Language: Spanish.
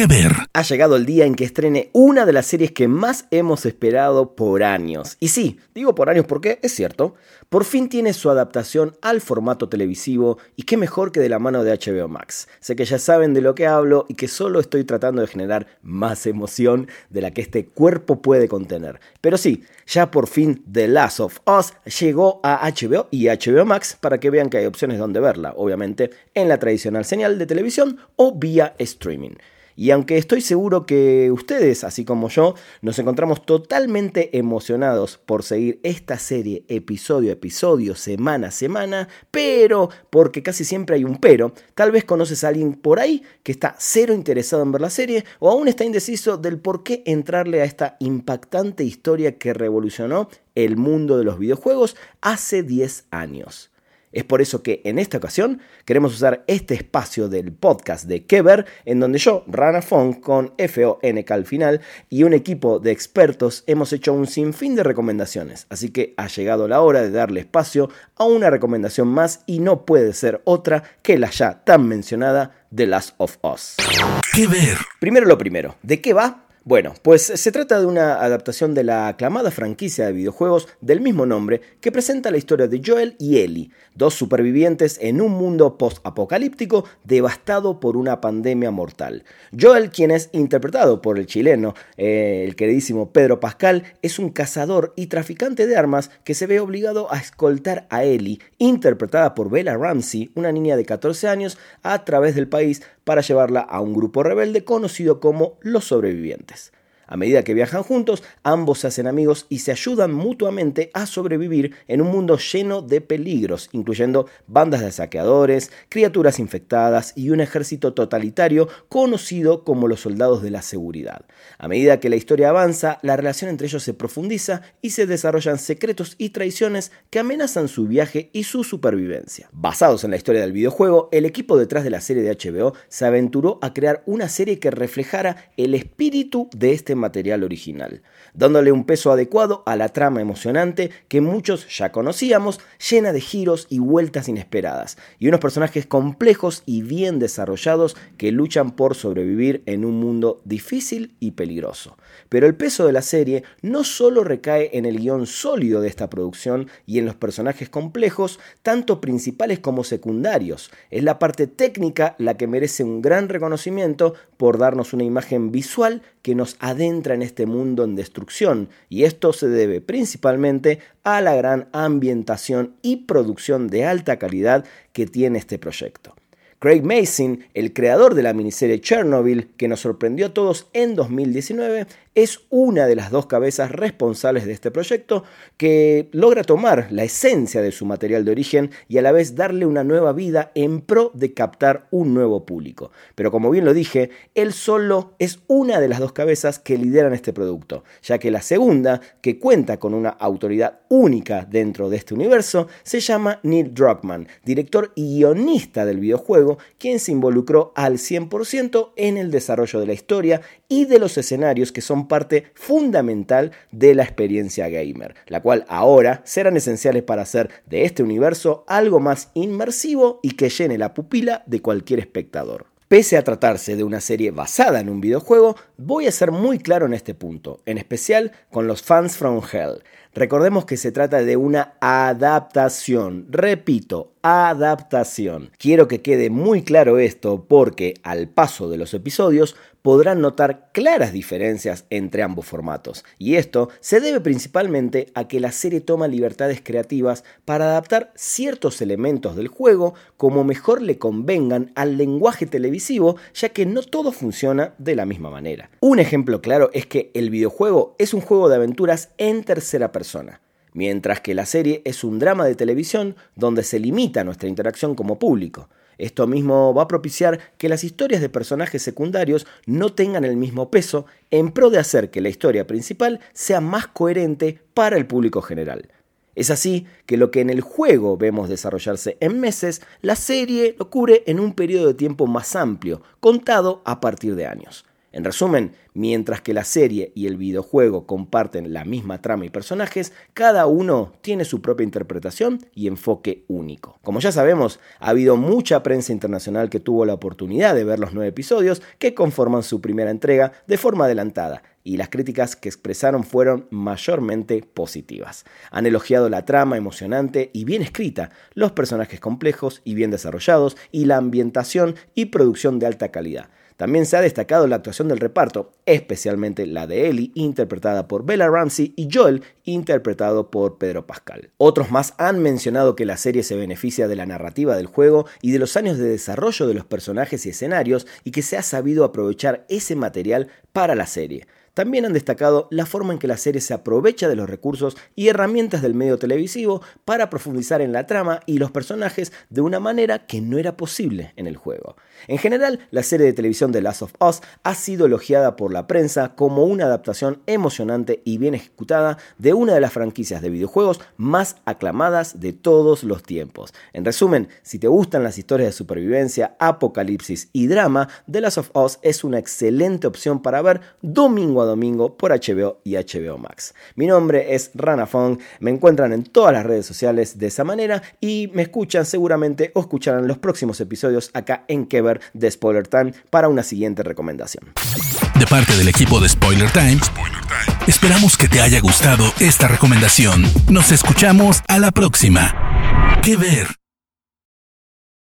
¿Qué ver? Ha llegado el día en que estrene una de las series que más hemos esperado por años. Y sí, digo por años porque es cierto, por fin tiene su adaptación al formato televisivo y qué mejor que de la mano de HBO Max. Sé que ya saben de lo que hablo y que solo estoy tratando de generar más emoción de la que este cuerpo puede contener. Pero sí, ya por fin The Last of Us llegó a HBO y HBO Max para que vean que hay opciones donde verla, obviamente en la tradicional señal de televisión o vía streaming. Y aunque estoy seguro que ustedes, así como yo, nos encontramos totalmente emocionados por seguir esta serie episodio a episodio, semana a semana, pero, porque casi siempre hay un pero, tal vez conoces a alguien por ahí que está cero interesado en ver la serie o aún está indeciso del por qué entrarle a esta impactante historia que revolucionó el mundo de los videojuegos hace 10 años. Es por eso que en esta ocasión queremos usar este espacio del podcast de Kever, en donde yo, Rana Fong, con F-O-N-K al final, y un equipo de expertos hemos hecho un sinfín de recomendaciones. Así que ha llegado la hora de darle espacio a una recomendación más y no puede ser otra que la ya tan mencionada The Last of Us. ¿Qué ver? Primero lo primero, ¿de qué va? Bueno, pues se trata de una adaptación de la aclamada franquicia de videojuegos del mismo nombre que presenta la historia de Joel y Ellie, dos supervivientes en un mundo post-apocalíptico devastado por una pandemia mortal. Joel, quien es interpretado por el chileno, eh, el queridísimo Pedro Pascal, es un cazador y traficante de armas que se ve obligado a escoltar a Ellie, interpretada por Bella Ramsey, una niña de 14 años, a través del país para llevarla a un grupo rebelde conocido como los sobrevivientes. A medida que viajan juntos, ambos se hacen amigos y se ayudan mutuamente a sobrevivir en un mundo lleno de peligros, incluyendo bandas de saqueadores, criaturas infectadas y un ejército totalitario conocido como los soldados de la seguridad. A medida que la historia avanza, la relación entre ellos se profundiza y se desarrollan secretos y traiciones que amenazan su viaje y su supervivencia. Basados en la historia del videojuego, el equipo detrás de la serie de HBO se aventuró a crear una serie que reflejara el espíritu de este material original, dándole un peso adecuado a la trama emocionante que muchos ya conocíamos, llena de giros y vueltas inesperadas, y unos personajes complejos y bien desarrollados que luchan por sobrevivir en un mundo difícil y peligroso. Pero el peso de la serie no solo recae en el guion sólido de esta producción y en los personajes complejos, tanto principales como secundarios. Es la parte técnica la que merece un gran reconocimiento por darnos una imagen visual que nos adentra en este mundo en destrucción, y esto se debe principalmente a la gran ambientación y producción de alta calidad que tiene este proyecto. Craig Mason, el creador de la miniserie Chernobyl, que nos sorprendió a todos en 2019, es una de las dos cabezas responsables de este proyecto que logra tomar la esencia de su material de origen y a la vez darle una nueva vida en pro de captar un nuevo público. Pero como bien lo dije, él solo es una de las dos cabezas que lideran este producto, ya que la segunda, que cuenta con una autoridad única dentro de este universo, se llama Neil Druckmann, director y guionista del videojuego, quien se involucró al 100% en el desarrollo de la historia y de los escenarios que son parte fundamental de la experiencia gamer, la cual ahora serán esenciales para hacer de este universo algo más inmersivo y que llene la pupila de cualquier espectador. Pese a tratarse de una serie basada en un videojuego, voy a ser muy claro en este punto, en especial con los fans from Hell. Recordemos que se trata de una adaptación, repito, adaptación. Quiero que quede muy claro esto porque al paso de los episodios podrán notar claras diferencias entre ambos formatos, y esto se debe principalmente a que la serie toma libertades creativas para adaptar ciertos elementos del juego como mejor le convengan al lenguaje televisivo, ya que no todo funciona de la misma manera. Un ejemplo claro es que el videojuego es un juego de aventuras en tercera persona mientras que la serie es un drama de televisión donde se limita nuestra interacción como público. Esto mismo va a propiciar que las historias de personajes secundarios no tengan el mismo peso en pro de hacer que la historia principal sea más coherente para el público general. Es así que lo que en el juego vemos desarrollarse en meses, la serie lo cubre en un periodo de tiempo más amplio, contado a partir de años. En resumen, mientras que la serie y el videojuego comparten la misma trama y personajes, cada uno tiene su propia interpretación y enfoque único. Como ya sabemos, ha habido mucha prensa internacional que tuvo la oportunidad de ver los nueve episodios que conforman su primera entrega de forma adelantada, y las críticas que expresaron fueron mayormente positivas. Han elogiado la trama emocionante y bien escrita, los personajes complejos y bien desarrollados, y la ambientación y producción de alta calidad. También se ha destacado la actuación del reparto, especialmente la de Ellie, interpretada por Bella Ramsey, y Joel, interpretado por Pedro Pascal. Otros más han mencionado que la serie se beneficia de la narrativa del juego y de los años de desarrollo de los personajes y escenarios, y que se ha sabido aprovechar ese material para la serie. También han destacado la forma en que la serie se aprovecha de los recursos y herramientas del medio televisivo para profundizar en la trama y los personajes de una manera que no era posible en el juego. En general, la serie de televisión The Last of Us ha sido elogiada por la prensa como una adaptación emocionante y bien ejecutada de una de las franquicias de videojuegos más aclamadas de todos los tiempos. En resumen, si te gustan las historias de supervivencia, apocalipsis y drama, The Last of Us es una excelente opción para ver domingo a domingo por HBO y HBO Max. Mi nombre es Rana Fong, me encuentran en todas las redes sociales de esa manera y me escuchan seguramente o escucharán los próximos episodios acá en Kever de Spoiler Time para una siguiente recomendación. De parte del equipo de Spoiler Time, esperamos que te haya gustado esta recomendación. Nos escuchamos a la próxima. ¿Qué ver?